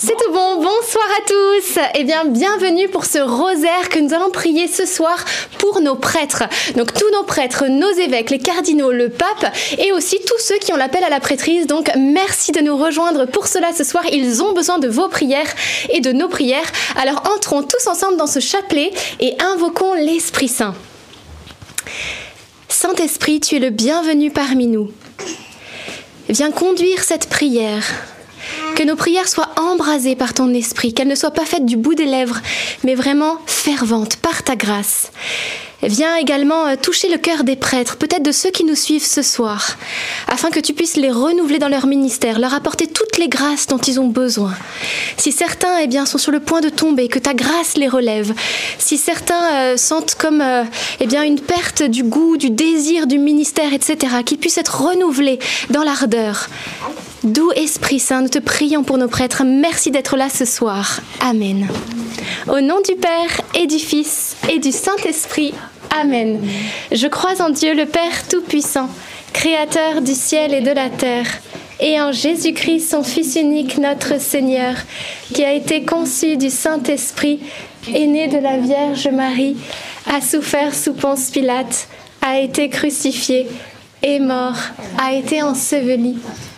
C'est tout bon, bonsoir à tous. Eh bien, bienvenue pour ce rosaire que nous allons prier ce soir pour nos prêtres. Donc tous nos prêtres, nos évêques, les cardinaux, le pape et aussi tous ceux qui ont l'appel à la prêtrise. Donc merci de nous rejoindre pour cela ce soir. Ils ont besoin de vos prières et de nos prières. Alors entrons tous ensemble dans ce chapelet et invoquons l'Esprit Saint. Saint-Esprit, tu es le bienvenu parmi nous. Viens conduire cette prière que nos prières soient embrasées par ton esprit, qu'elles ne soient pas faites du bout des lèvres, mais vraiment ferventes par ta grâce. Viens également euh, toucher le cœur des prêtres, peut-être de ceux qui nous suivent ce soir, afin que tu puisses les renouveler dans leur ministère, leur apporter toutes les grâces dont ils ont besoin. Si certains eh bien, sont sur le point de tomber, que ta grâce les relève. Si certains euh, sentent comme euh, eh bien, une perte du goût, du désir du ministère, etc., qu'ils puissent être renouvelés dans l'ardeur. Doux Esprit Saint, nous te prions pour nos prêtres. Merci d'être là ce soir. Amen. Au nom du Père et du Fils et du Saint-Esprit. Amen. Je crois en Dieu le Père Tout-Puissant, Créateur du ciel et de la terre, et en Jésus-Christ, son Fils unique, notre Seigneur, qui a été conçu du Saint-Esprit, est né de la Vierge Marie, a souffert sous Ponce Pilate, a été crucifié, est mort, a été enseveli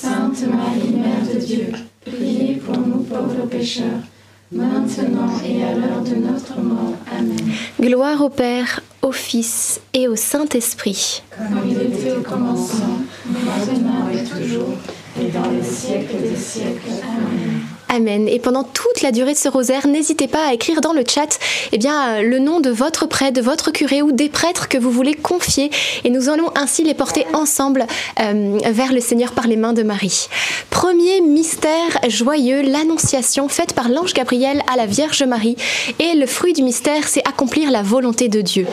Sainte Marie, Mère de Dieu, priez pour nous pauvres pécheurs, maintenant et à l'heure de notre mort. Amen. Gloire au Père, au Fils et au Saint-Esprit. Comme il était au commencement, maintenant et toujours, et dans les siècles des siècles. Amen. Amen. Et pendant toute la durée de ce rosaire, n'hésitez pas à écrire dans le chat eh bien, euh, le nom de votre prêtre, de votre curé ou des prêtres que vous voulez confier. Et nous allons ainsi les porter ensemble euh, vers le Seigneur par les mains de Marie. Premier mystère joyeux, l'annonciation faite par l'ange Gabriel à la Vierge Marie. Et le fruit du mystère, c'est accomplir la volonté de Dieu.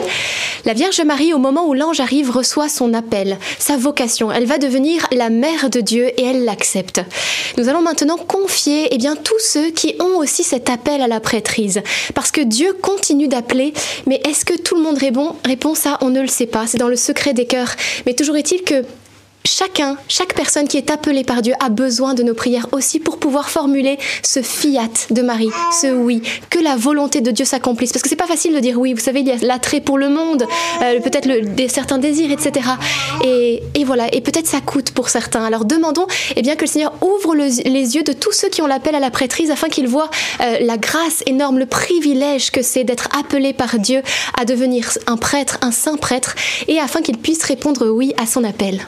La Vierge Marie, au moment où l'ange arrive, reçoit son appel, sa vocation. Elle va devenir la mère de Dieu et elle l'accepte. Nous allons maintenant confier eh tous ceux qui ont aussi cet appel à la prêtrise. Parce que Dieu continue d'appeler, mais est-ce que tout le monde répond? Répond ça, on ne le sait pas, c'est dans le secret des cœurs. Mais toujours est-il que chacun, chaque personne qui est appelée par Dieu a besoin de nos prières aussi pour pouvoir formuler ce fiat de Marie, ce oui, que la volonté de Dieu s'accomplisse. Parce que c'est pas facile de dire oui, vous savez, il y a l'attrait pour le monde, euh, peut-être certains désirs, etc. Et, et voilà, et peut-être ça coûte pour certains. Alors demandons eh bien, que le Seigneur ouvre le- les yeux de tous ceux qui ont l'appel à la prêtrise afin qu'ils voient euh, la grâce énorme, le privilège que c'est d'être appelé par Dieu à devenir un prêtre, un saint prêtre, et afin qu'ils puissent répondre oui à son appel.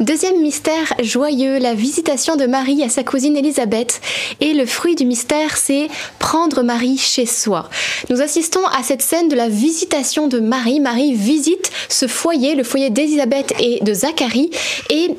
Deuxième mystère joyeux, la visitation de Marie à sa cousine Élisabeth. Et le fruit du mystère, c'est prendre Marie chez soi. Nous assistons à cette scène de la visitation de Marie. Marie visite ce foyer, le foyer d'Élisabeth et de Zacharie. Et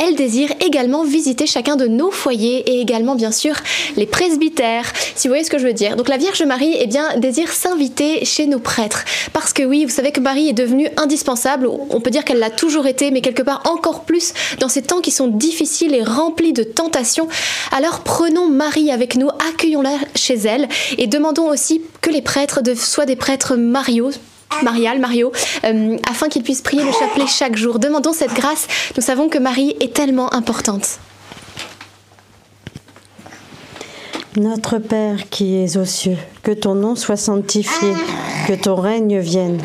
elle désire également visiter chacun de nos foyers et également bien sûr les presbytères, si vous voyez ce que je veux dire. Donc la Vierge Marie eh bien, désire s'inviter chez nos prêtres. Parce que oui, vous savez que Marie est devenue indispensable, on peut dire qu'elle l'a toujours été, mais quelque part encore plus dans ces temps qui sont difficiles et remplis de tentations. Alors prenons Marie avec nous, accueillons-la chez elle et demandons aussi que les prêtres soient des prêtres Mario, Marial, Mario, euh, afin qu'il puisse prier le chapelet chaque jour. Demandons cette grâce. Nous savons que Marie est tellement importante. Notre Père qui es aux cieux, que ton nom soit sanctifié, que ton règne vienne,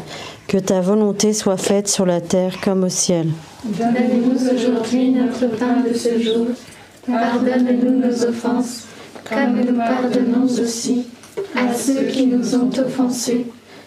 que ta volonté soit faite sur la terre comme au ciel. Donne-nous aujourd'hui notre pain de ce jour. Pardonne-nous nos offenses, comme nous pardonnons aussi à ceux qui nous ont offensés.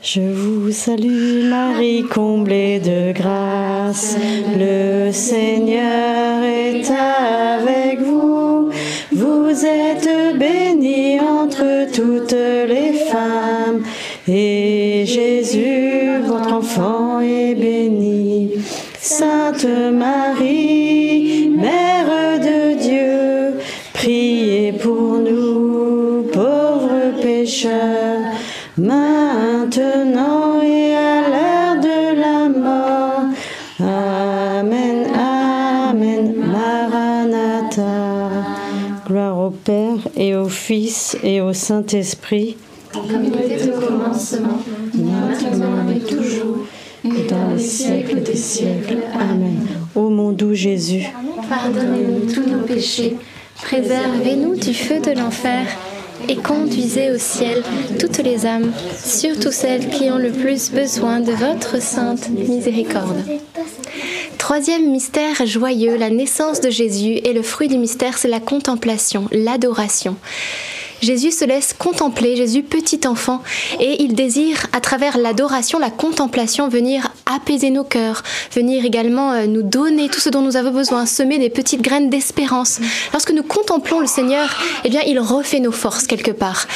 Je vous salue Marie, comblée de grâce. Le Seigneur est avec vous. Vous êtes bénie entre toutes les femmes. Et Jésus, votre enfant, est béni. Sainte Marie, Fils et au Saint-Esprit. Comme il était au commencement, maintenant et toujours, et dans les siècles des siècles. Amen. Ô mon doux Jésus, Pardonnez-nous tous nos péchés, préservez-nous du feu de l'enfer et conduisez au ciel toutes les âmes, surtout celles qui ont le plus besoin de votre sainte miséricorde. Troisième mystère joyeux, la naissance de Jésus et le fruit du mystère, c'est la contemplation, l'adoration. Jésus se laisse contempler, Jésus petit enfant, et il désire à travers l'adoration, la contemplation, venir apaiser nos cœurs, venir également euh, nous donner tout ce dont nous avons besoin, semer des petites graines d'espérance. Lorsque nous contemplons le Seigneur, eh bien, il refait nos forces quelque part.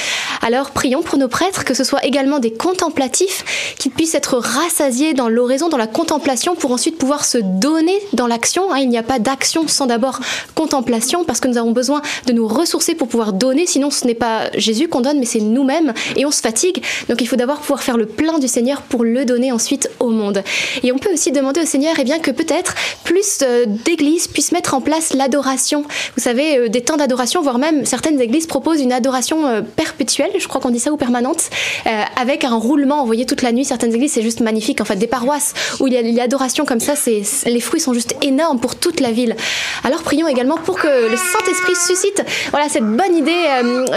Alors prions pour nos prêtres, que ce soit également des contemplatifs, qu'ils puissent être rassasiés dans l'oraison, dans la contemplation, pour ensuite pouvoir se donner dans l'action. hein. Il n'y a pas d'action sans d'abord contemplation, parce que nous avons besoin de nous ressourcer pour pouvoir donner, sinon ce n'est n'est pas Jésus qu'on donne, mais c'est nous-mêmes et on se fatigue. Donc il faut d'abord pouvoir faire le plein du Seigneur pour le donner ensuite au monde. Et on peut aussi demander au Seigneur eh bien, que peut-être plus euh, d'églises puissent mettre en place l'adoration. Vous savez, euh, des temps d'adoration, voire même certaines églises proposent une adoration euh, perpétuelle, je crois qu'on dit ça, ou permanente, avec un roulement envoyé toute la nuit. Certaines églises, c'est juste magnifique. En fait, des paroisses où il y a l'adoration comme ça, c'est, les fruits sont juste énormes pour toute la ville. Alors prions également pour que le Saint-Esprit suscite voilà, cette bonne idée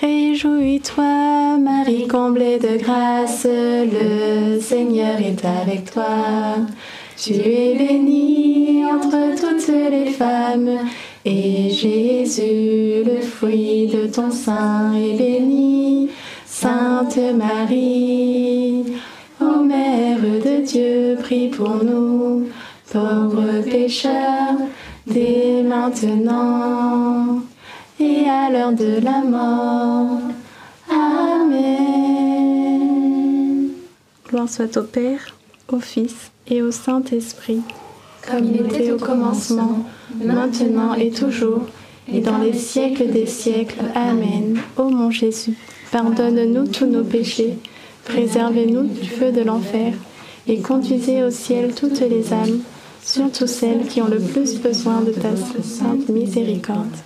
Réjouis-toi, Marie comblée de grâce, le Seigneur est avec toi. Tu es bénie entre toutes les femmes, et Jésus, le fruit de ton sein, est béni. Sainte Marie, ô Mère de Dieu, prie pour nous, pauvres pécheurs, dès maintenant et à l'heure de la mort. Amen. Gloire soit au Père, au Fils et au Saint-Esprit, comme il était au commencement, maintenant et toujours, et dans les siècles des siècles. Amen. Ô mon Jésus, pardonne-nous tous nos péchés, préservez-nous du feu de l'enfer, et conduisez au ciel toutes les âmes, surtout celles qui ont le plus besoin de ta sainte miséricorde.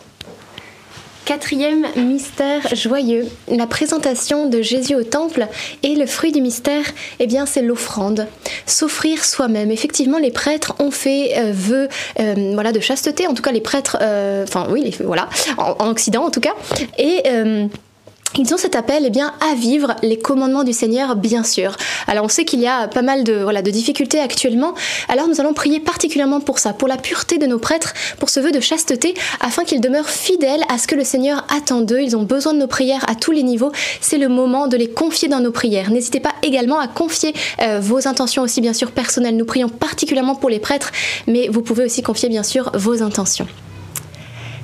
Quatrième mystère joyeux, la présentation de Jésus au temple et le fruit du mystère, eh bien c'est l'offrande, s'offrir soi-même. Effectivement, les prêtres ont fait euh, vœu euh, voilà de chasteté, en tout cas les prêtres, euh, enfin oui, voilà, en, Occident en tout cas, et ils ont cet appel eh bien, à vivre les commandements du Seigneur, bien sûr. Alors on sait qu'il y a pas mal de, voilà, de difficultés actuellement, alors nous allons prier particulièrement pour ça, pour la pureté de nos prêtres, pour ce vœu de chasteté, afin qu'ils demeurent fidèles à ce que le Seigneur attend d'eux. Ils ont besoin de nos prières à tous les niveaux. C'est le moment de les confier dans nos prières. N'hésitez pas également à confier euh, vos intentions aussi, bien sûr, personnelles. Nous prions particulièrement pour les prêtres, mais vous pouvez aussi confier, bien sûr, vos intentions.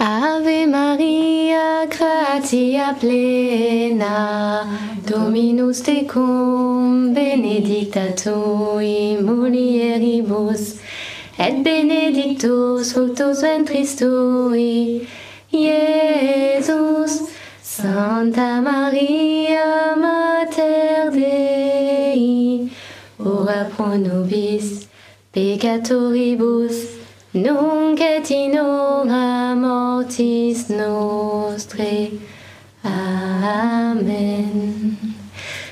Ave Maria, gratia plena, Dominus tecum, benedicta tui mulieribus, et benedictus fructus ventris tui, Iesus. Santa Maria, Mater Dei, ora pro nobis peccatoribus, nunc et in hora mortis. Amen.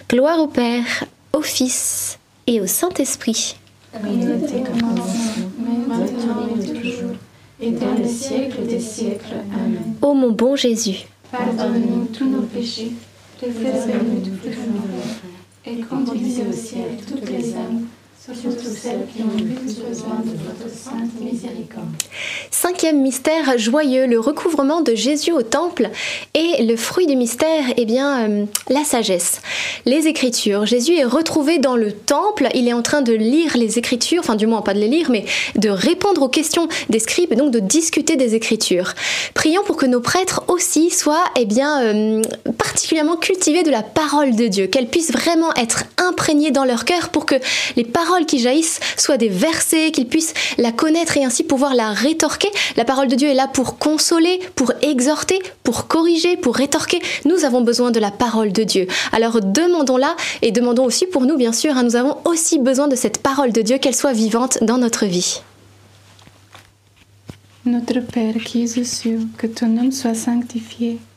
Gloire au Père, au Fils et au Saint-Esprit. Comme il était commencement, maintenant et toujours, et dans les siècles des siècles. Amen. Ô mon bon Jésus, Pardonne-nous tous nos péchés, préservez-nous de et conduisez au ciel toutes les âmes, surtout celles qui ont plus besoin de votre sainte miséricorde. Cinquième mystère joyeux, le recouvrement de Jésus au temple et le fruit du mystère, eh bien, euh, la sagesse. Les Écritures. Jésus est retrouvé dans le temple. Il est en train de lire les Écritures, enfin du moins pas de les lire, mais de répondre aux questions des scribes et donc de discuter des Écritures. Prions pour que nos prêtres aussi soient, eh bien, euh, particulièrement cultivés de la parole de Dieu, qu'elles puissent vraiment être imprégnées dans leur cœur pour que les paroles qui jaillissent soient des versets, qu'ils puissent la connaître et ainsi pouvoir la rétorquer. La parole de Dieu est là pour consoler, pour exhorter, pour corriger, pour rétorquer. Nous avons besoin de la parole de Dieu. Alors demandons-la et demandons aussi pour nous, bien sûr, hein, nous avons aussi besoin de cette parole de Dieu, qu'elle soit vivante dans notre vie. Notre Père qui es aux cieux, que ton nom soit sanctifié,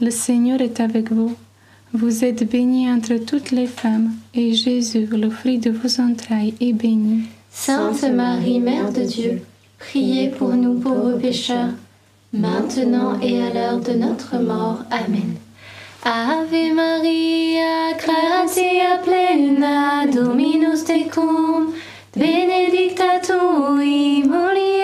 Le Seigneur est avec vous. Vous êtes bénie entre toutes les femmes, et Jésus, le fruit de vos entrailles, est béni. Sainte Marie, Mère de Dieu, priez pour nous pauvres pécheurs, maintenant et à l'heure de notre mort. Amen. Ave Maria, gratia plena, Dominus tecum, benedicta tui mulieribus,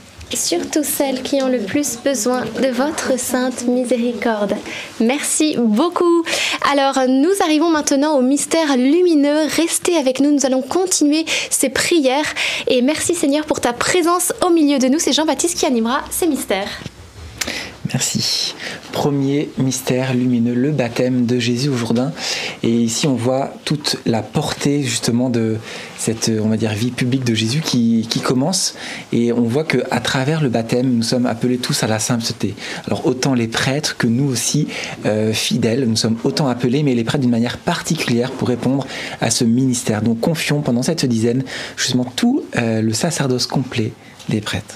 surtout celles qui ont le plus besoin de votre sainte miséricorde. Merci beaucoup. Alors, nous arrivons maintenant au mystère lumineux. Restez avec nous, nous allons continuer ces prières et merci Seigneur pour ta présence au milieu de nous. C'est Jean-Baptiste qui animera ces mystères. Merci. Premier mystère lumineux, le baptême de Jésus au Jourdain. Et ici, on voit toute la portée justement de cette, on va dire, vie publique de Jésus qui, commence. Et on voit qu'à travers le baptême, nous sommes appelés tous à la sainteté. Alors autant les prêtres que nous aussi, euh, fidèles, nous sommes autant appelés, mais les prêtres d'une manière particulière pour répondre à ce ministère. Donc confions pendant cette dizaine justement tout euh, le sacerdoce complet des prêtres.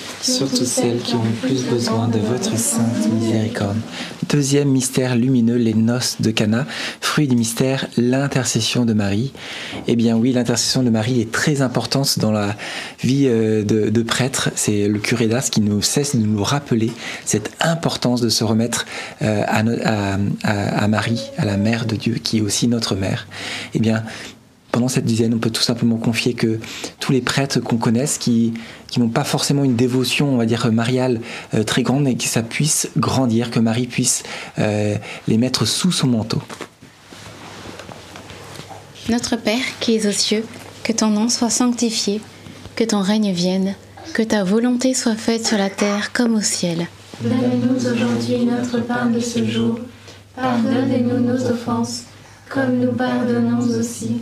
surtout celles qui ont le plus besoin de votre sainte miséricorde. Deuxième mystère lumineux, les noces de Cana. Fruit du mystère, l'intercession de Marie. Eh bien oui, l'intercession de Marie est très importante dans la vie euh, de, de prêtre. C'est le curé d'Ars qui nous cesse de nous rappeler cette importance de se remettre euh, à, no- à- à- à Marie, à la mère de Dieu, qui est aussi notre mère. Eh bien, pendant cette dizaine, on peut tout simplement confier que tous les prêtres qu'on connaisse, qui, qui n'ont pas forcément une dévotion, on va dire, mariale euh, très grande, et que ça puisse grandir, que Marie puisse euh, les mettre sous son manteau. Notre Père qui es aux cieux, que ton nom soit sanctifié, que ton règne vienne, que ta volonté soit faite sur la terre comme au ciel. Donne-nous aujourd'hui notre pain de ce jour. Pardonne-nous nos offenses, comme nous pardonnons aussi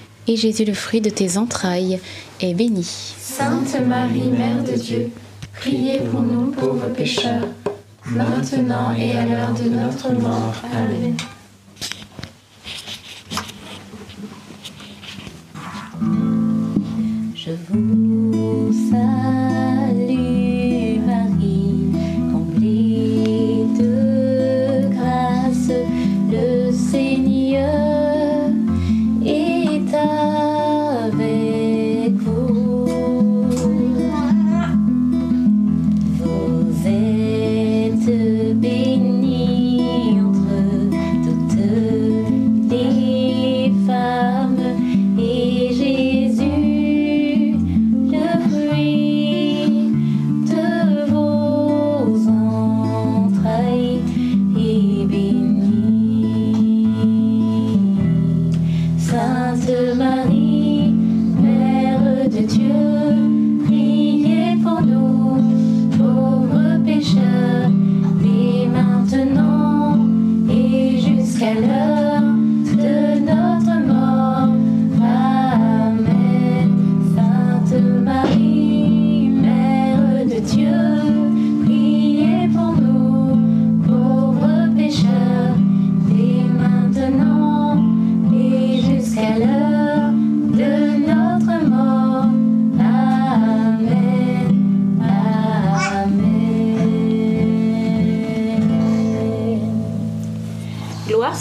et Jésus, le fruit de tes entrailles, est béni. Sainte Marie, Mère de Dieu, priez pour nous pauvres pécheurs, maintenant et à l'heure de notre mort. Amen. Je vous salue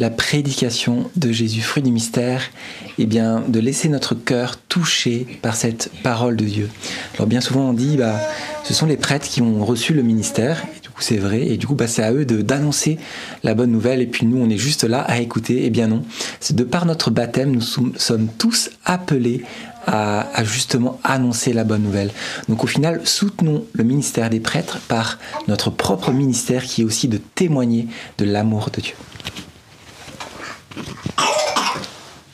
la prédication de Jésus, fruit du mystère, et eh bien, de laisser notre cœur touché par cette parole de Dieu. Alors bien souvent on dit, bah, ce sont les prêtres qui ont reçu le ministère, et du coup c'est vrai, et du coup bah, c'est à eux d'annoncer la bonne nouvelle, et puis nous on est juste là à écouter, et eh bien non, c'est de par notre baptême, nous sommes tous appelés à, à, justement annoncer la bonne nouvelle. Donc au final, soutenons le ministère des prêtres par notre propre ministère qui est aussi de témoigner de l'amour de Dieu.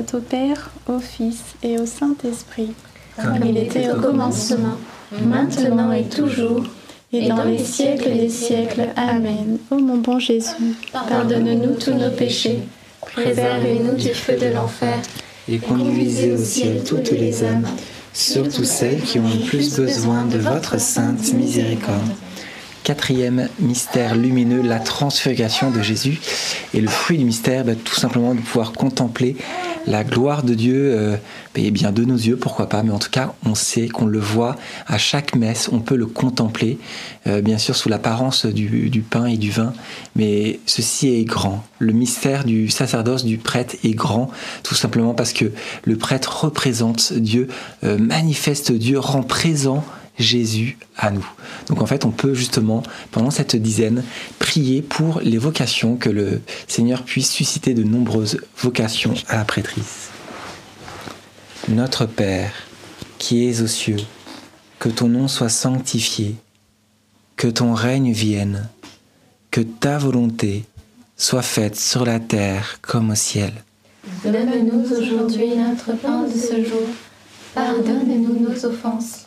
Soit au Père, au Fils et au Saint-Esprit, comme il était au commencement, maintenant et toujours, et dans les siècles des siècles. Amen. Ô mon bon Jésus, Pardonne-nous tous nos péchés, préservez-nous du feu de l'enfer, et conduisez au ciel toutes les âmes, surtout celles qui ont le plus besoin de votre sainte miséricorde. Quatrième mystère lumineux, la transfiguration de Jésus. Et le fruit du mystère, bah, tout simplement de pouvoir contempler la gloire de Dieu, euh, eh bien de nos yeux, pourquoi pas, mais en tout cas, on sait qu'on le voit à chaque messe, on peut le contempler, euh, bien sûr sous l'apparence du, du, pain et du vin, mais ceci est grand. Le mystère du sacerdoce du prêtre est grand, tout simplement parce que le prêtre représente Dieu, euh, manifeste Dieu, rend présent Jésus à nous. Donc en fait, on peut justement, pendant cette dizaine, prier pour les vocations, que le Seigneur puisse susciter de nombreuses vocations à la prêtrise. Notre Père, qui es aux cieux, que ton nom soit sanctifié, que ton règne vienne, que ta volonté soit faite sur la terre comme au ciel. Donne-nous aujourd'hui notre pain de ce jour. Pardonne-nous nos offenses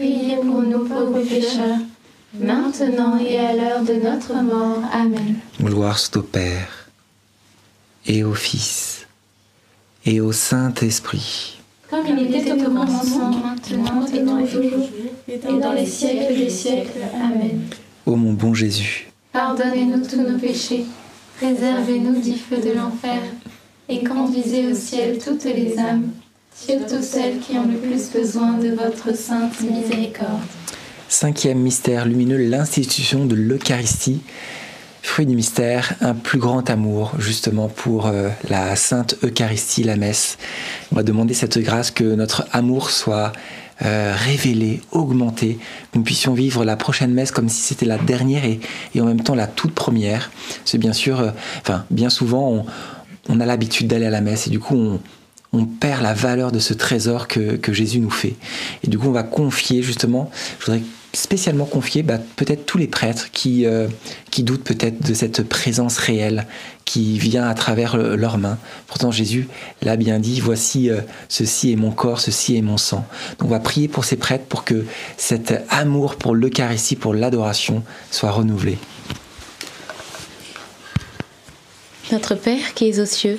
Priez pour nous pauvres pécheurs, maintenant et à l'heure de notre mort. Amen. Gloire soit au Père, et au Fils, et au Saint-Esprit. Comme il était au commencement, maintenant et toujours, et dans les siècles des siècles. Amen. Ô mon bon Jésus, pardonnez-nous tous nos péchés, préservez-nous du feu de l'enfer, et conduisez au ciel toutes les âmes surtout celles qui ont le plus besoin de votre sainte miséricorde. Cinquième mystère lumineux, l'institution de l'Eucharistie. Fruit du mystère, un plus grand amour justement pour euh, la sainte Eucharistie, la messe. On va demander cette grâce que notre amour soit euh, révélée, augmentée, que nous puissions vivre la prochaine messe comme si c'était la dernière et, et, en même temps la toute première. C'est bien sûr, euh, enfin, bien souvent, on a l'habitude d'aller à la messe et du coup, on, on perd la valeur de ce trésor que, Jésus nous fait. Et du coup, on va confier justement, je voudrais spécialement confier bah, peut-être tous les prêtres qui, euh, qui doutent peut-être de cette présence réelle qui vient à travers leurs mains. Pourtant Jésus l'a bien dit, voici euh, ceci est mon corps, ceci est mon sang. Donc on va prier pour ces prêtres pour que cet amour pour l'Eucharistie, pour l'adoration soit renouvelé. Notre Père qui es aux cieux,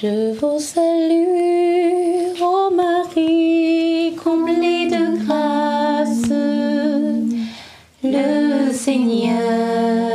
Je vous salue, ô Marie, comblée de grâce. Le Seigneur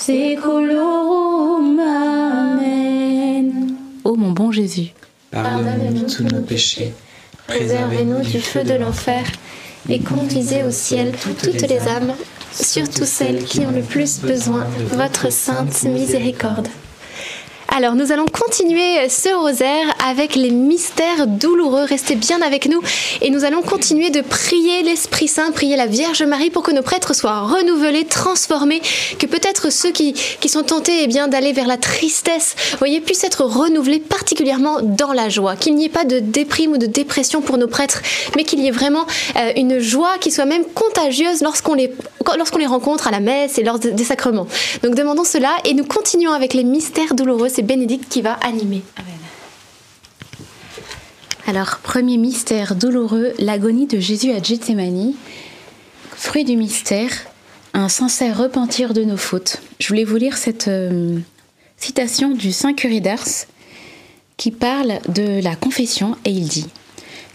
saeculorum. Amen. Ô mon bon Jésus, Pardonne-nous tous nos péchés, Préservez-nous du feu de l'enfer et conduisez au ciel toutes les âmes, surtout celles qui ont le plus besoin de votre sainte miséricorde. Alors, nous allons continuer ce rosaire avec les mystères douloureux. Restez bien avec nous et nous allons continuer de prier l'Esprit Saint, prier la Vierge Marie pour que nos prêtres soient renouvelés, transformés, que peut-être ceux qui, qui sont tentés eh bien, d'aller vers la tristesse, voyez, puissent être renouvelés particulièrement dans la joie. Qu'il n'y ait pas de déprime ou de dépression pour nos prêtres, mais qu'il y ait vraiment euh, une joie qui soit même contagieuse lorsqu'on les, lorsqu'on les rencontre à la messe et lors des sacrements. Donc demandons cela et nous continuons avec les mystères douloureux. Bénédicte qui va animer. Alors, premier mystère douloureux, l'agonie de Jésus à Gethsemane. Fruit du mystère, un sincère repentir de nos fautes. Je voulais vous lire cette euh, citation du Saint Curé d'Ars qui parle de la confession et il dit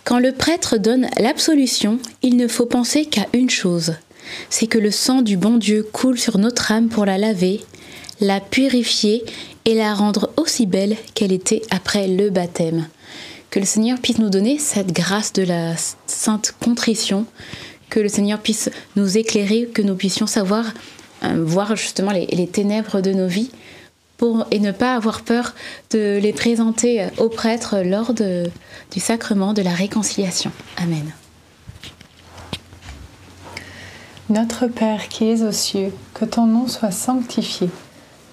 Quand le prêtre donne l'absolution, il ne faut penser qu'à une chose c'est que le sang du bon Dieu coule sur notre âme pour la laver, la purifier et la rendre aussi belle qu'elle était après le baptême. Que le Seigneur puisse nous donner cette grâce de la sainte contrition, que le Seigneur puisse nous éclairer, que nous puissions savoir euh, voir justement les, ténèbres de nos vies pour, et ne pas avoir peur de les présenter aux prêtres lors du sacrement de la réconciliation. Amen. Notre Père qui es aux cieux, que ton nom soit sanctifié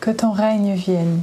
que ton règne vienne,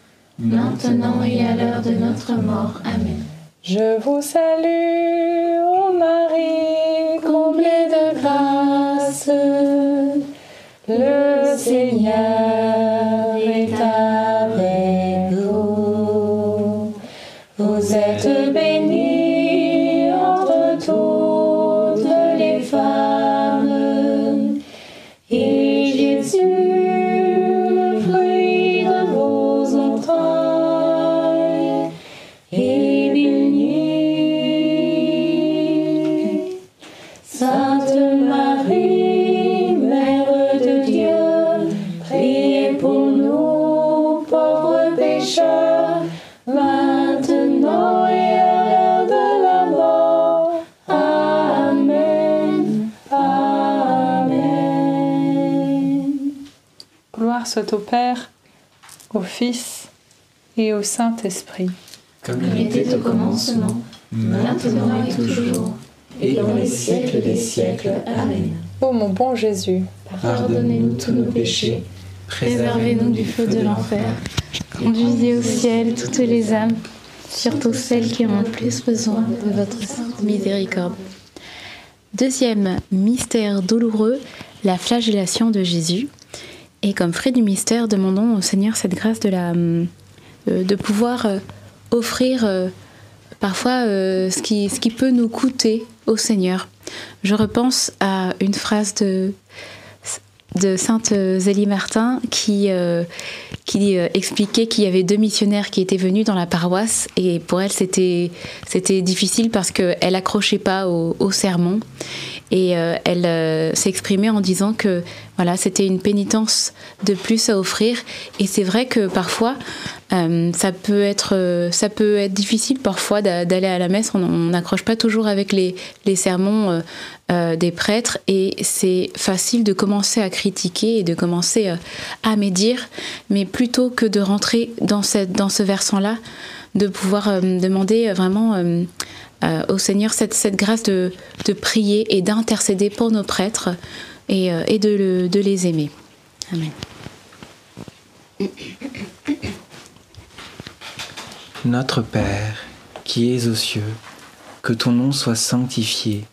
maintenant et à l'heure de notre mort. Amen. Je vous salue, ô Marie, comblée de grâce. Le Seigneur soit au Père, au Fils et au Saint-Esprit. Comme il était au commencement, maintenant et toujours, et dans les siècles des siècles. Amen. Ô mon bon Jésus, Pardonnez-nous tous nos péchés, Préservez-nous du feu de l'enfer. Conduisez au ciel toutes les âmes, surtout celles qui ont le plus besoin de votre sainte miséricorde. Deuxième mystère douloureux, la flagellation de Jésus. Et comme fruit du mystère, demandons au Seigneur cette grâce de, la, euh, de pouvoir euh, offrir euh, parfois euh, ce, qui, ce qui peut nous coûter au Seigneur. Je repense à une phrase de, de Sainte Zélie Martin qui, euh, qui euh, expliquait qu'il y avait deux missionnaires qui étaient venus dans la paroisse et pour elle c'était difficile parce qu'elle accrochait pas au sermon et euh, elle euh, s'exprimait en disant que voilà c'était une pénitence de plus à offrir. Et c'est vrai que parfois euh, ça peut être ça peut être difficile parfois d'a- d'aller à la messe. On n'accroche pas toujours avec les, les sermons des prêtres. Et c'est facile de commencer à critiquer et de commencer à médire. Mais plutôt que de rentrer dans cette dans ce versant là de pouvoir demander vraiment euh, au Seigneur cette, cette grâce de, de prier et d'intercéder pour nos prêtres et, euh, et de, le- de les aimer. Amen. Notre Père, qui es aux cieux, que ton nom soit sanctifié,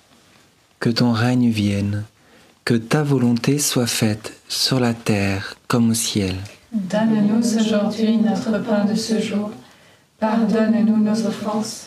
que ton règne vienne, que ta volonté soit faite sur la terre comme au ciel. donne-nous aujourd'hui notre pain de ce jour. Pardonne-nous nos offenses,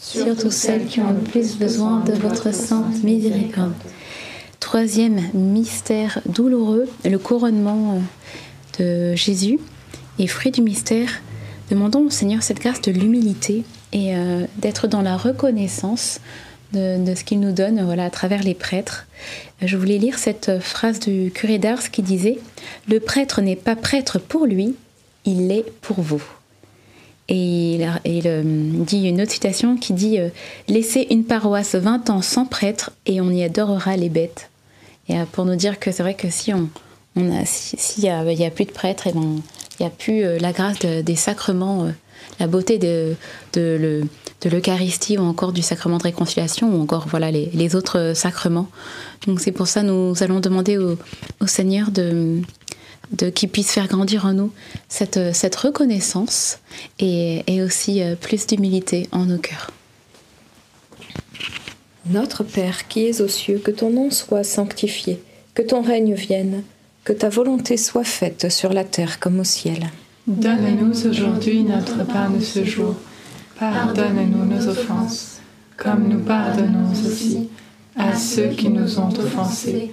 surtout celles qui ont le plus besoin de votre sainte miséricorde. Troisième mystère douloureux, le couronnement euh, de Jésus. Et fruit du mystère, demandons au Seigneur cette grâce de l'humilité et euh, d'être dans la reconnaissance de, ce qu'il nous donne voilà, à travers les prêtres. Je voulais lire cette phrase du curé d'Ars qui disait Le prêtre n'est pas prêtre pour lui, il l'est pour vous. Et il, euh, dit une autre citation qui dit euh, Laissez une paroisse 20 ans sans prêtre et on y adorera les bêtes. Et euh, pour nous dire que c'est vrai que si on, a, si- s'il y, a, plus de prêtres, ben, il n'y a plus la grâce de- des sacrements, la beauté de, de, le- de l'Eucharistie ou encore du sacrement de réconciliation ou encore voilà les, autres sacrements. Donc c'est pour ça nous allons demander au Seigneur de, de qu'il puisse faire grandir en nous cette, euh, cette reconnaissance et, et aussi euh, plus d'humilité en nos cœurs. Notre Père qui es aux cieux, que ton nom soit sanctifié, que ton règne vienne, que ta volonté soit faite sur la terre comme au ciel. Donne-nous aujourd'hui notre pain de ce jour. Pardonne-nous nos offenses, comme nous pardonnons aussi à ceux qui nous ont offensés.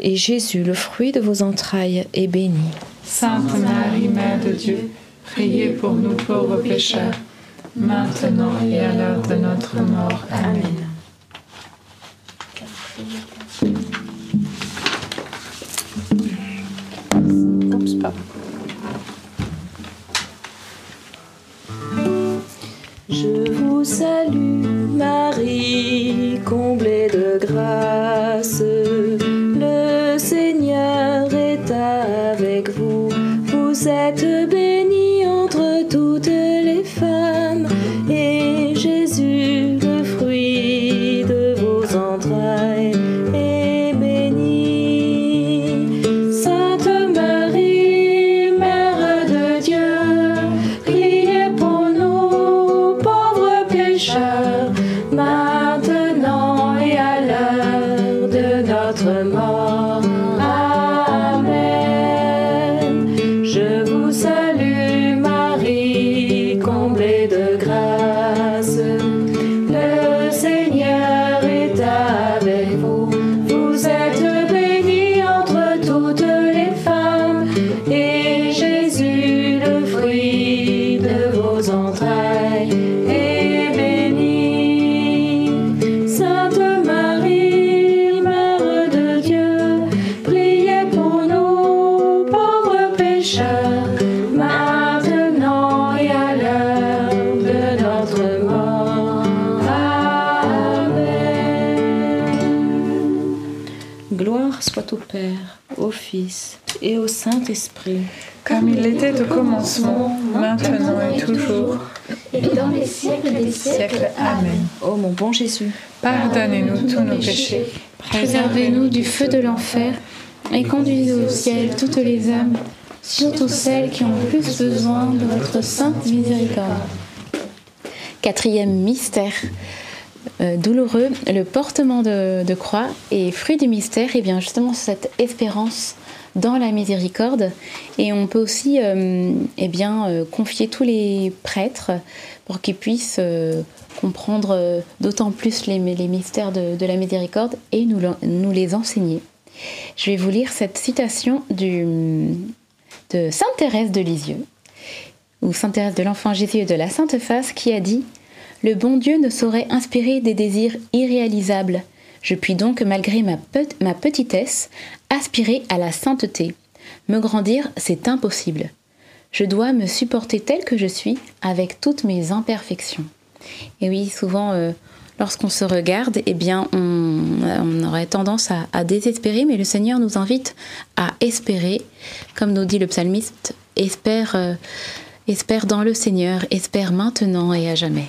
Jésus, le fruit de vos entrailles, est béni. Sainte Marie, Mère de Dieu, priez pour nous pauvres pécheurs, maintenant et à l'heure de notre mort. Amen. Je vous salue Marie, comblée de grâce. Vous êtes bénie Fils et au Saint-Esprit. Comme il était au commencement, maintenant et toujours, et dans les siècles des siècles. siècle. Amen. Ô mon bon Jésus, Pardonnez-nous tous nos péchés, Préservez-nous du feu de l'enfer et conduisez au ciel toutes les âmes, surtout celles qui ont le plus besoin de votre sainte miséricorde. Quatrième mystère euh, douloureux, le portement de, de croix et fruit du mystère, et bien justement cette espérance dans la miséricorde. Et on peut aussi euh, eh bien, euh, confier tous les prêtres pour qu'ils puissent euh, comprendre d'autant plus les, mystères de, la miséricorde et nous, le- nous les enseigner. Je vais vous lire cette citation de Sainte Thérèse de Lisieux, ou Sainte Thérèse de l'Enfant Jésus et de la Sainte Face, qui a dit Le bon Dieu ne saurait inspirer des désirs irréalisables. Je puis donc, malgré ma petitesse, aspirer à la sainteté. Me grandir, c'est impossible. Je dois me supporter tel que je suis, avec toutes mes imperfections. Et oui, souvent, euh, lorsqu'on se regarde, eh bien, on, aurait tendance à, désespérer, mais le Seigneur nous invite à espérer, comme nous dit le psalmiste, espère, euh, espère dans le Seigneur, espère maintenant et à jamais.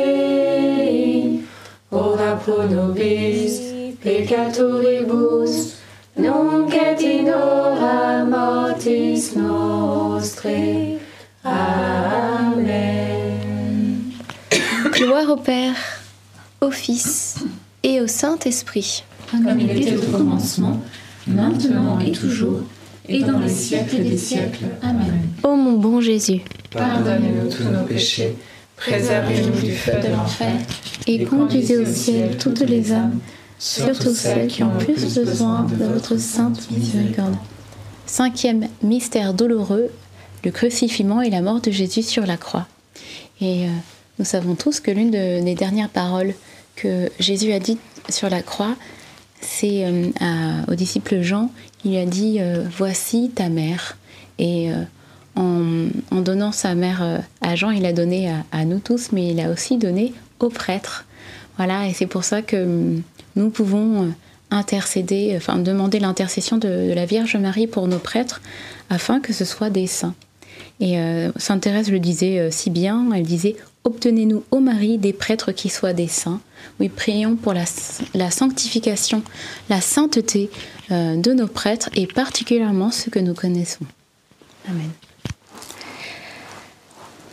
pro nobis peccatoribus, nunc et in hora mortis nostrae. Amen. Gloire au Père, au Fils et au Saint-Esprit. Comme il était au commencement, maintenant et toujours, et dans les siècles des siècles. Amen. Ô mon bon Jésus, Pardonnez-nous tous nos péchés, préservez-nous du feu de l'enfer, et conduisez au ciel toutes les âmes, surtout celles qui ont plus besoin de votre sainte miséricorde. Cinquième mystère douloureux, le crucifixion et la mort de Jésus sur la croix. Et euh, nous savons tous que l'une de- des dernières paroles que Jésus a dites sur la croix, c'est euh, au disciple Jean, il a dit euh, Voici ta mère. Et en, donnant sa mère euh, à Jean, il a donné à, nous tous, mais il a aussi donné aux prêtres. Voilà, et c'est pour ça que hum, nous pouvons euh, intercéder, enfin demander l'intercession de, la Vierge Marie pour nos prêtres, afin que ce soit des saints. Et euh, Sainte Thérèse le disait euh, si bien, elle disait Obtenez-nous, ô Marie, des prêtres qui soient des saints. Oui, prions pour la, sanctification, la sainteté euh, de nos prêtres et particulièrement ceux que nous connaissons. Amen.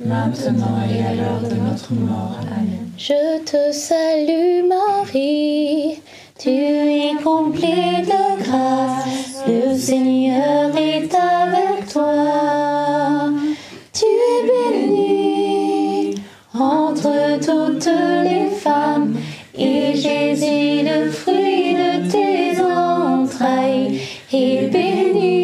maintenant et à l'heure de notre mort. Amen. Je te salue Marie, tu es comblée de grâce, le Seigneur est avec toi. Tu es bénie entre toutes les femmes, et Jésus, le fruit de tes entrailles, est béni.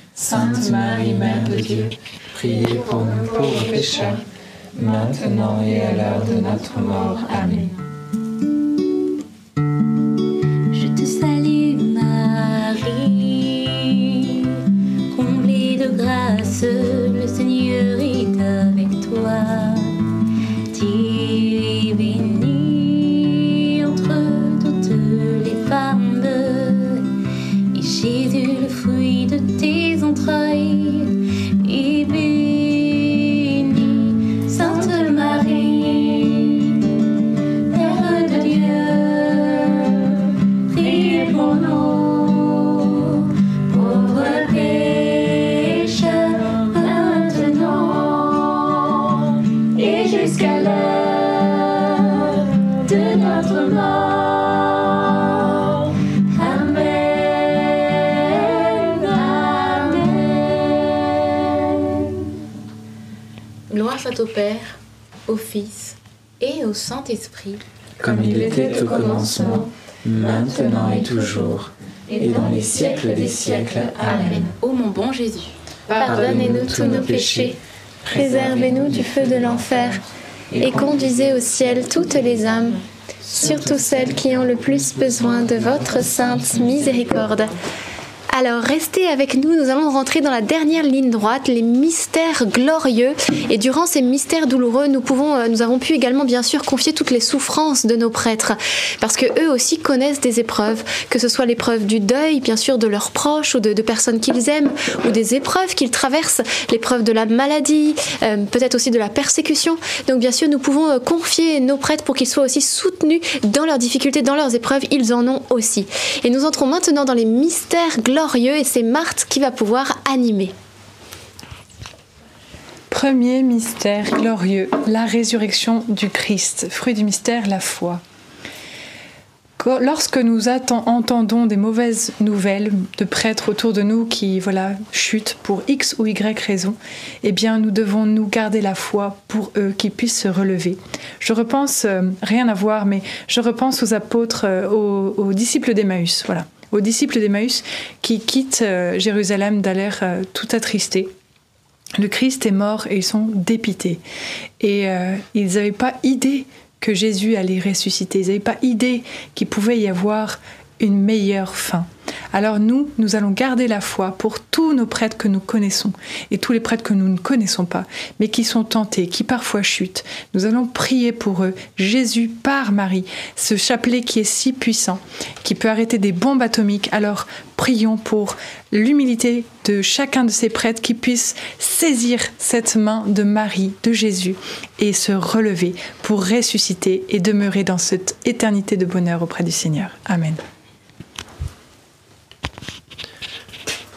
Sainte Marie, Mère de Dieu, priez pour nous pauvres pécheurs, maintenant et à l'heure de notre mort. Amen. Je te salue Marie, comblée de grâce, au Père, au Fils et au Saint-Esprit. Comme il était au commencement, maintenant et toujours, et dans les siècles des siècles. Amen. Ô mon bon Jésus, Pardonnez-nous tous nos péchés, préservez-nous du feu de l'enfer, et conduisez au ciel toutes les âmes, surtout celles qui ont le plus besoin de votre sainte miséricorde. Alors restez avec nous, nous allons rentrer dans la dernière ligne droite, les mystères glorieux. Et durant ces mystères douloureux, nous pouvons, euh, nous avons pu également bien sûr confier toutes les souffrances de nos prêtres, parce que eux aussi connaissent des épreuves, que ce soit l'épreuve du deuil, bien sûr, de leurs proches ou de, personnes qu'ils aiment, ou des épreuves qu'ils traversent, l'épreuve de la maladie, euh, peut-être aussi de la persécution. Donc bien sûr, nous pouvons euh, confier nos prêtres pour qu'ils soient aussi soutenus dans leurs difficultés, dans leurs épreuves. Ils en ont aussi. Et nous entrons maintenant dans les mystères glorieux et c'est Marthe qui va pouvoir animer. Premier mystère glorieux, la résurrection du Christ. Fruit du mystère, la foi. Lorsque nous entendons des mauvaises nouvelles de prêtres autour de nous qui voilà chutent pour X ou Y raison, eh bien nous devons nous garder la foi pour eux qui puissent se relever. Je repense euh, rien à voir, mais je repense aux apôtres, euh, aux, aux disciples d'Emmaüs, voilà, aux disciples d'Emmaüs qui quittent euh, Jérusalem l'air euh, tout attristé. Le Christ est mort et ils sont dépités. Et euh, ils n'avaient pas idée que Jésus allait ressusciter. Ils n'avaient pas idée qu'il pouvait y avoir une meilleure fin. Alors nous, nous allons garder la foi pour tous nos prêtres que nous connaissons et tous les prêtres que nous ne connaissons pas, mais qui sont tentés, qui parfois chutent. Nous allons prier pour eux. Jésus par Marie, ce chapelet qui est si puissant, qui peut arrêter des bombes atomiques. Alors prions pour l'humilité de chacun de ces prêtres qui puissent saisir cette main de Marie, de Jésus, et se relever pour ressusciter et demeurer dans cette éternité de bonheur auprès du Seigneur. Amen.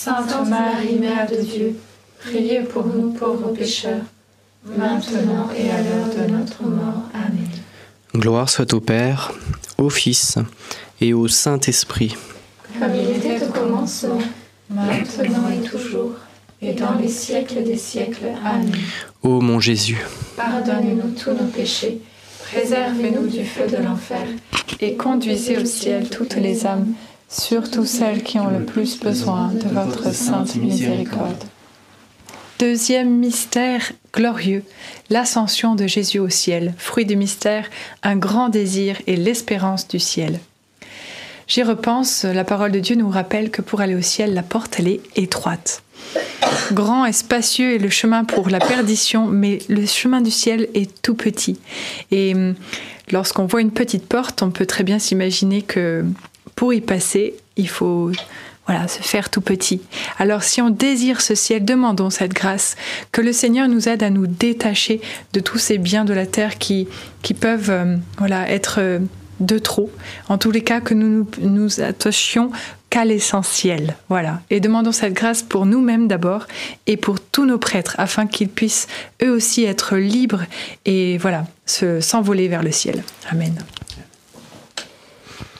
Sainte Marie, Mère de Dieu, priez pour nous pauvres pécheurs, maintenant et à l'heure de notre mort. Amen. Gloire soit au Père, au Fils et au Saint-Esprit. Comme il était au commencement, maintenant et toujours, et dans les siècles des siècles. Amen. Ô mon Jésus, Pardonne-nous tous nos péchés, préservez-nous du feu de l'enfer, et conduisez au ciel toutes les âmes, surtout celles qui ont le plus besoin de votre sainte miséricorde. Deuxième mystère glorieux, l'ascension de Jésus au ciel. Fruit du mystère, un grand désir et l'espérance du ciel. J'y repense, la parole de Dieu nous rappelle que pour aller au ciel, la porte, elle est étroite. Grand et spacieux est le chemin pour la perdition, mais le chemin du ciel est tout petit. Et hum, lorsqu'on voit une petite porte, on peut très bien s'imaginer que pour y passer, il faut voilà, se faire tout petit. Alors si on désire ce ciel, demandons cette grâce, que le Seigneur nous aide à nous détacher de tous ces biens de la terre qui, qui peuvent euh, voilà, être euh, de trop. En tous les cas, que nous nous, nous attachions qu'à l'essentiel. Voilà. Et demandons cette grâce pour nous-mêmes d'abord et pour tous nos prêtres, afin qu'ils puissent eux aussi être libres et voilà, se, s'envoler vers le ciel. Amen.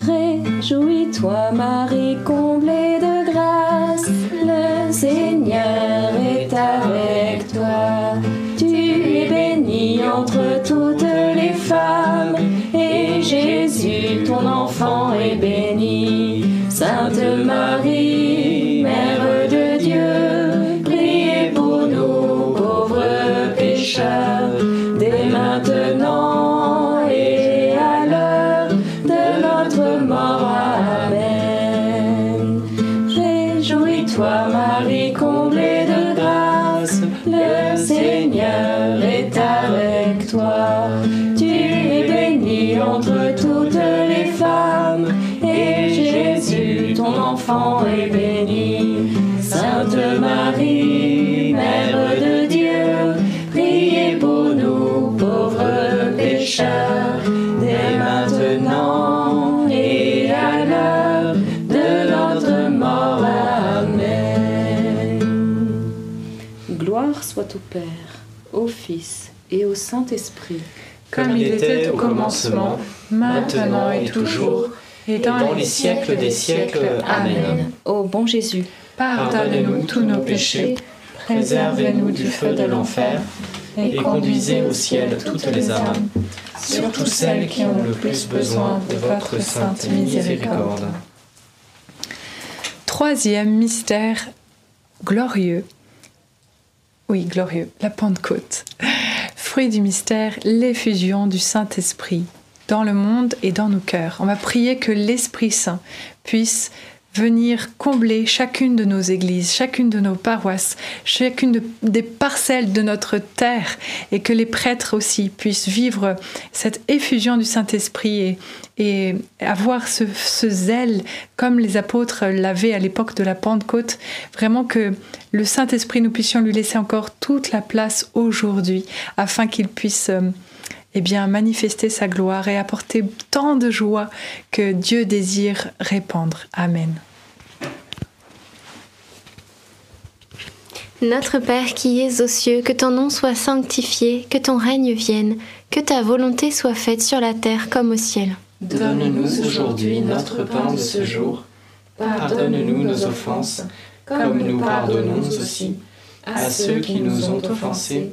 Réjouis-toi, Marie, comblée de grâce, le Seigneur est avec toi. Tu es bénie entre toutes les femmes, et Jésus, ton enfant, est béni. Sainte Marie, enfant, est béni. Sainte Marie, Mère de Dieu, priez pour nous pauvres pécheurs, dès maintenant et à l'heure de notre mort. Amen. Gloire soit au Père, au Fils et au Saint-Esprit. Comme il était au commencement, maintenant et toujours, et dans les siècles des siècles. Amen. Ô bon Jésus, Pardonne-nous tous nos péchés, préservez-nous du feu de l'enfer, et conduisez au ciel toutes les âmes, surtout celles qui ont le plus besoin de votre sainte miséricorde. Troisième mystère glorieux. Oui, glorieux, la Pentecôte. Fruit du mystère, l'effusion du Saint-Esprit dans le monde et dans nos cœurs. On va prier que l'Esprit Saint puisse venir combler chacune de nos églises, chacune de nos paroisses, chacune de- des parcelles de notre terre et que les prêtres aussi puissent vivre cette effusion du Saint-Esprit et, avoir ce, ce zèle comme les apôtres l'avaient à l'époque de la Pentecôte. Vraiment que le Saint-Esprit, nous puissions lui laisser encore toute la place aujourd'hui afin qu'il puisse... euh, eh bien, manifester sa gloire et apporter tant de joie que Dieu désire répandre. Amen. Notre Père qui es aux cieux, que ton nom soit sanctifié, que ton règne vienne, que ta volonté soit faite sur la terre comme au ciel. Donne-nous aujourd'hui notre pain de ce jour. Pardonne-nous nos offenses, comme nous pardonnons aussi à ceux qui nous ont offensés.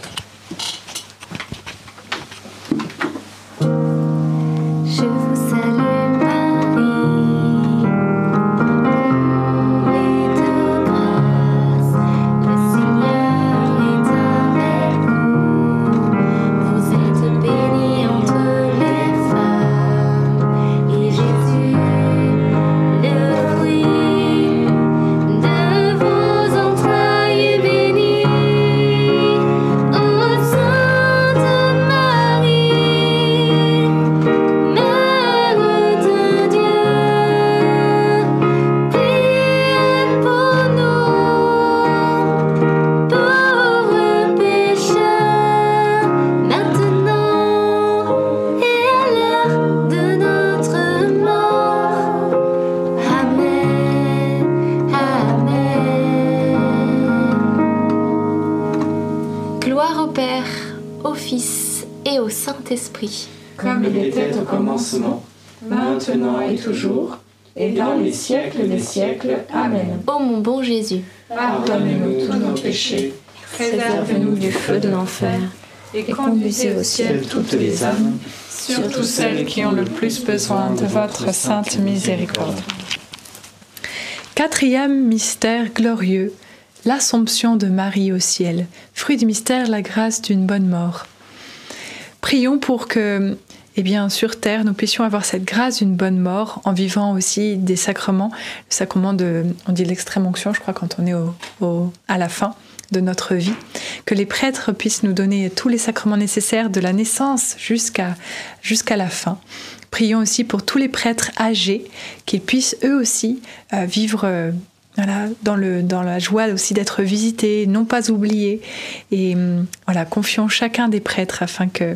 Les siècles des siècles. Amen. Ô mon bon Jésus, Pardonnez-nous tous nos péchés, préservez-nous du feu de l'enfer, et conduisez au ciel toutes les âmes, surtout celles qui ont le plus besoin de votre sainte miséricorde. Quatrième mystère glorieux, l'Assomption de Marie au ciel. Fruit du mystère, la grâce d'une bonne mort. Prions pour que, eh bien, sur terre, nous puissions avoir cette grâce d'une bonne mort en vivant aussi des sacrements. Le sacrement de, on dit l'extrême onction, je crois, quand on est au, à la fin de notre vie. Que les prêtres puissent nous donner tous les sacrements nécessaires de la naissance jusqu'à jusqu'à la fin. Prions aussi pour tous les prêtres âgés, qu'ils puissent eux aussi euh, vivre euh, voilà, dans, le, dans la joie aussi d'être visités, non pas oubliés. Et hum, voilà, confions chacun des prêtres afin que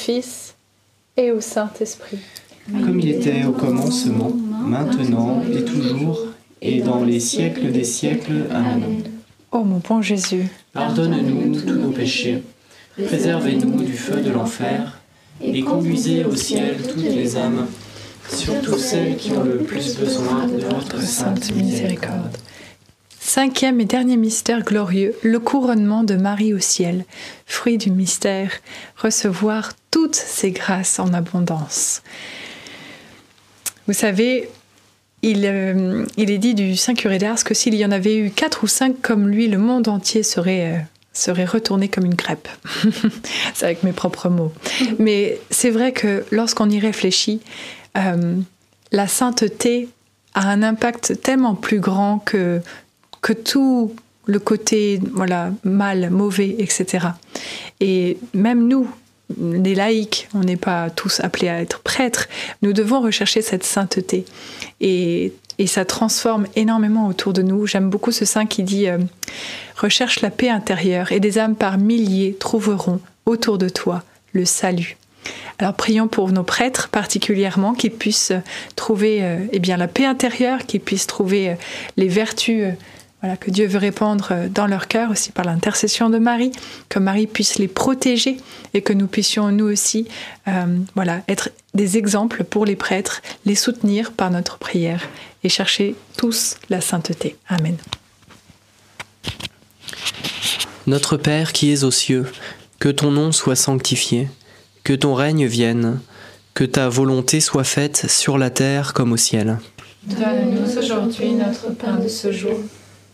Fils et au Saint-Esprit. Comme il était au commencement, maintenant et toujours, et dans les siècles des siècles. Amen. Ô mon bon Jésus, Pardonne-nous tous nos péchés, préservez-nous du feu de l'enfer, et conduisez au ciel toutes les âmes, surtout celles qui ont le plus besoin de votre sainte miséricorde. Cinquième et dernier mystère glorieux, le couronnement de Marie au ciel. Fruit du mystère, recevoir toutes ces grâces en abondance. Vous savez, il, euh, est dit du Saint curé d'Ars que s'il y en avait eu quatre ou cinq comme lui, le monde entier serait, euh, retourné comme une crêpe. c'est avec mes propres mots. Mais c'est vrai que lorsqu'on y réfléchit, euh, la sainteté a un impact tellement plus grand que, que tout le côté voilà mal, mauvais, etc. Et même nous, les laïcs, on n'est pas tous appelés à être prêtres, nous devons rechercher cette sainteté. Et, ça transforme énormément autour de nous. J'aime beaucoup ce saint qui dit euh, Recherche la paix intérieure et des âmes par milliers trouveront autour de toi le salut. Alors prions pour nos prêtres particulièrement qu'ils puissent trouver euh, eh bien la paix intérieure, qu'ils puissent trouver euh, les vertus voilà, que Dieu veut répandre euh, dans leur cœur aussi par l'intercession de Marie, que Marie puisse les protéger et que nous puissions nous aussi euh, voilà, être des exemples pour les prêtres, les soutenir par notre prière et chercher tous la sainteté. Amen. Notre Père qui es aux cieux, que ton nom soit sanctifié, que ton règne vienne, que ta volonté soit faite sur la terre comme au ciel. Donne-nous aujourd'hui notre pain de ce jour.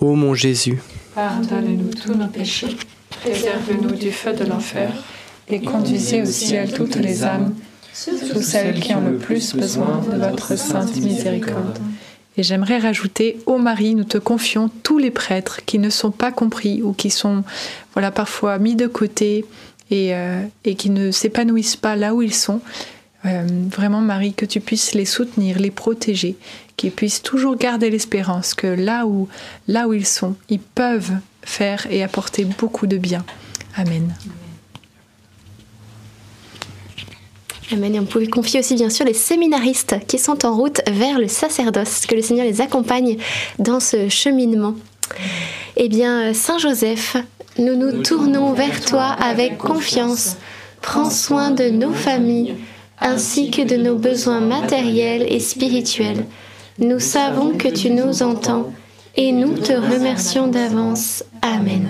Ô mon Jésus, Pardonne-nous tous nos péchés, préserve-nous du feu de l'enfer, et conduisez au ciel toutes les âmes, surtout celles qui ont le plus besoin de votre sainte miséricorde. Et j'aimerais rajouter, ô Marie, nous te confions tous les prêtres qui ne sont pas compris ou qui sont voilà, parfois mis de côté et, euh, et qui ne s'épanouissent pas là où ils sont. Euh, vraiment, Marie, que tu puisses les soutenir, les protéger, qu'ils puissent toujours garder l'espérance que là où, là où ils sont, ils peuvent faire et apporter beaucoup de bien. Amen. Amen. Et on pouvait confier aussi bien sûr les séminaristes qui sont en route vers le sacerdoce, que le Seigneur les accompagne dans ce cheminement. Eh bien, Saint Joseph, nous nous tournons vers toi avec confiance. Prends soin de nos familles ainsi que de nos besoins matériels et spirituels. Nous savons que tu nous entends et nous te remercions d'avance. Amen.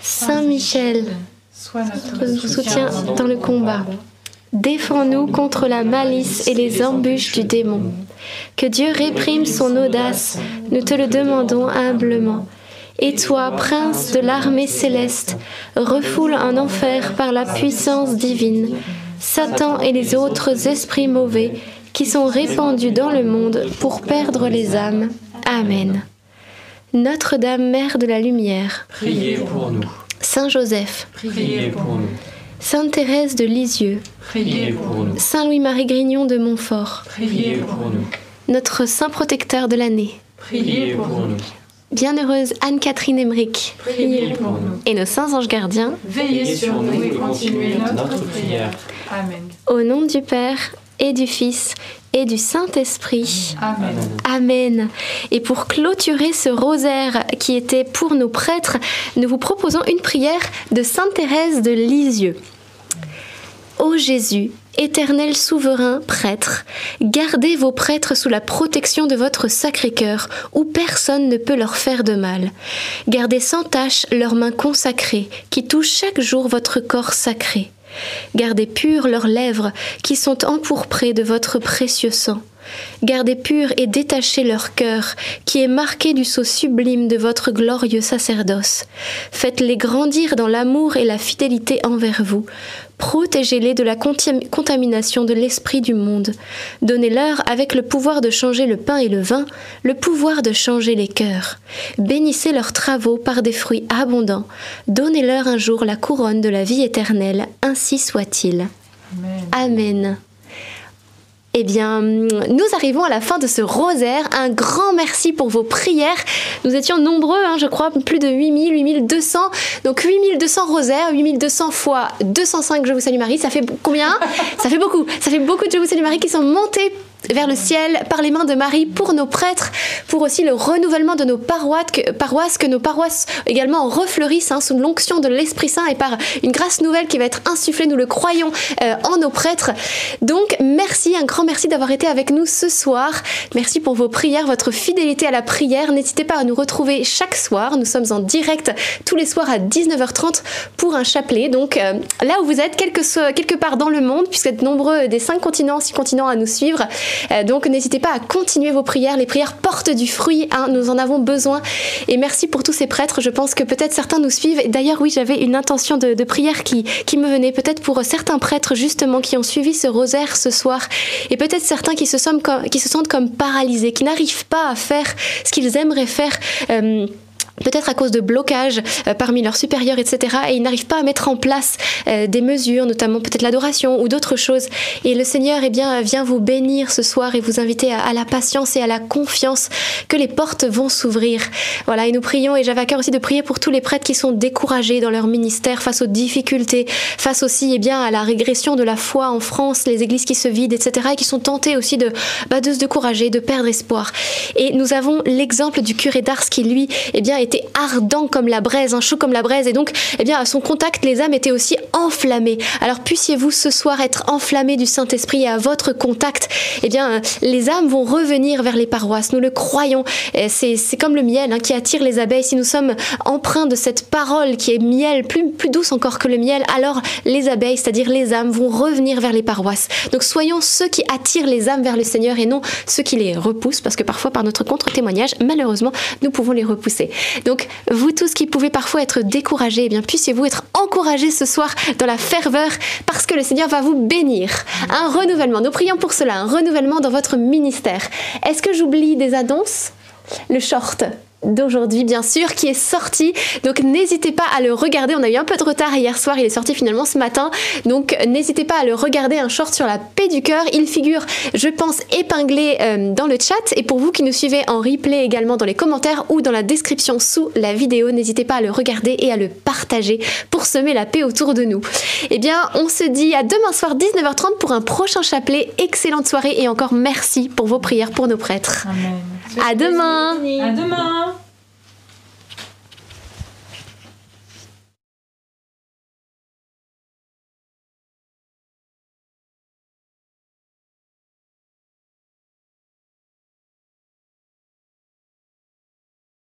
Saint Michel, notre soutien dans le combat. Défends-nous contre la malice et les embûches du démon. Que Dieu réprime son audace, nous te le demandons humblement. Et toi, prince de l'armée céleste, refoule en enfer par la puissance divine Satan et les autres esprits mauvais qui sont répandus dans le monde pour perdre les âmes. Amen. Notre-Dame, Mère de la Lumière, Priez pour nous. Saint Joseph, Priez pour nous. Sainte Thérèse de Lisieux, Priez pour nous. Saint Louis-Marie Grignon de Montfort, Priez pour nous. notre Saint protecteur de l'année, Priez pour nous. Bienheureuse Anne-Catherine Emmerich, Priez pour nous. et nos saints anges gardiens, Veillez sur nous et continuez notre notre prière. Amen. au nom du Père et du Fils et du Saint-Esprit. Amen. Amen. Et pour clôturer ce rosaire qui était pour nos prêtres, nous vous proposons une prière de Sainte Thérèse de Lisieux. Ô Jésus, éternel souverain prêtre, gardez vos prêtres sous la protection de votre Sacré-Cœur, où personne ne peut leur faire de mal. Gardez sans tache leurs mains consacrées, qui touchent chaque jour votre corps sacré. Gardez pures leurs lèvres, qui sont empourprées de votre précieux sang. Gardez pur et détachez leur cœur, qui est marqué du sceau sublime de votre glorieux sacerdoce. Faites-les grandir dans l'amour et la fidélité envers vous. Protégez-les de la contam- contamination de l'esprit du monde. Donnez-leur, avec le pouvoir de changer le pain et le vin, le pouvoir de changer les cœurs. Bénissez leurs travaux par des fruits abondants. Donnez-leur un jour la couronne de la vie éternelle. Ainsi soit-il. Amen. Eh bien, nous arrivons à la fin de ce rosaire. Un grand merci pour vos prières. Nous étions nombreux, hein, je crois, plus de 8000, 8200. Donc 8200 rosaires, 8200 fois 205 Je vous salue Marie, ça fait combien? Ça fait beaucoup. Ça fait beaucoup de Je vous salue Marie qui sont montés vers le ciel par les mains de Marie pour nos prêtres, pour aussi le renouvellement de nos paroisses, que, nos paroisses également refleurissent hein, sous l'onction de l'Esprit Saint et par une grâce nouvelle qui va être insufflée, nous le croyons, euh, en nos prêtres. Donc merci, un grand merci d'avoir été avec nous ce soir. Merci pour vos prières, votre fidélité à la prière. N'hésitez pas à nous retrouver chaque soir. Nous sommes en direct tous les soirs à 19h30 pour un chapelet. Donc euh, là où vous êtes, quelque, quelque part dans le monde, puisque vous êtes nombreux des cinq continents, six continents à nous suivre, donc n'hésitez pas à continuer vos prières. Les prières portent du fruit, hein, nous en avons besoin. Et merci pour tous ces prêtres. Je pense que peut-être certains nous suivent. D'ailleurs, oui, j'avais une intention de, prière qui, me venait. Peut-être pour certains prêtres justement qui ont suivi ce rosaire ce soir. Et peut-être certains qui se, sentent comme, qui se sentent comme paralysés, qui n'arrivent pas à faire ce qu'ils aimeraient faire. euh, peut-être à cause de blocages euh, parmi leurs supérieurs, etc. Et ils n'arrivent pas à mettre en place euh, des mesures, notamment peut-être l'adoration ou d'autres choses. Et le Seigneur eh bien, vient vous bénir ce soir et vous inviter à, la patience et à la confiance que les portes vont s'ouvrir. Voilà, et nous prions, et j'avais à cœur aussi de prier pour tous les prêtres qui sont découragés dans leur ministère face aux difficultés, face aussi eh bien, à la régression de la foi en France, les églises qui se vident, etc. et qui sont tentés aussi de, bah, de se décourager, de perdre espoir. Et nous avons l'exemple du curé d'Ars qui, lui, eh bien, était ardent comme la braise, un chaud comme la braise, et donc, eh bien, à son contact, les âmes étaient aussi enflammées. Alors, puissiez-vous ce soir être enflammés du Saint-Esprit et à votre contact, eh bien, les âmes vont revenir vers les paroisses. Nous le croyons. Et C'est c'est comme le miel hein, qui attire les abeilles. Si nous sommes empreints de cette parole qui est miel, plus, plus douce encore que le miel, alors les abeilles, c'est-à-dire les âmes, vont revenir vers les paroisses. Donc, soyons ceux qui attirent les âmes vers le Seigneur et non ceux qui les repoussent, parce que parfois, par notre contre-témoignage, malheureusement, nous pouvons les repousser. Donc, vous tous qui pouvez parfois être découragés, eh bien, puissiez-vous être encouragés ce soir dans la ferveur parce que le Seigneur va vous bénir. Un renouvellement. Nous prions pour cela, un renouvellement dans votre ministère. Est-ce que j'oublie des annonces? Le short d'aujourd'hui, bien sûr, qui est sorti. Donc n'hésitez pas à le regarder. On a eu un peu de retard hier soir, il est sorti finalement ce matin. Donc n'hésitez pas à le regarder, un short sur la paix du cœur. Il figure, je pense, épinglé euh, dans le chat. Et pour vous qui nous suivez en replay également dans les commentaires ou dans la description sous la vidéo, n'hésitez pas à le regarder et à le partager pour semer la paix autour de nous. Eh bien, on se dit à demain soir 19h30 pour un prochain chapelet. Excellente soirée et encore merci pour vos prières pour nos prêtres. Amen. À demain. À demain.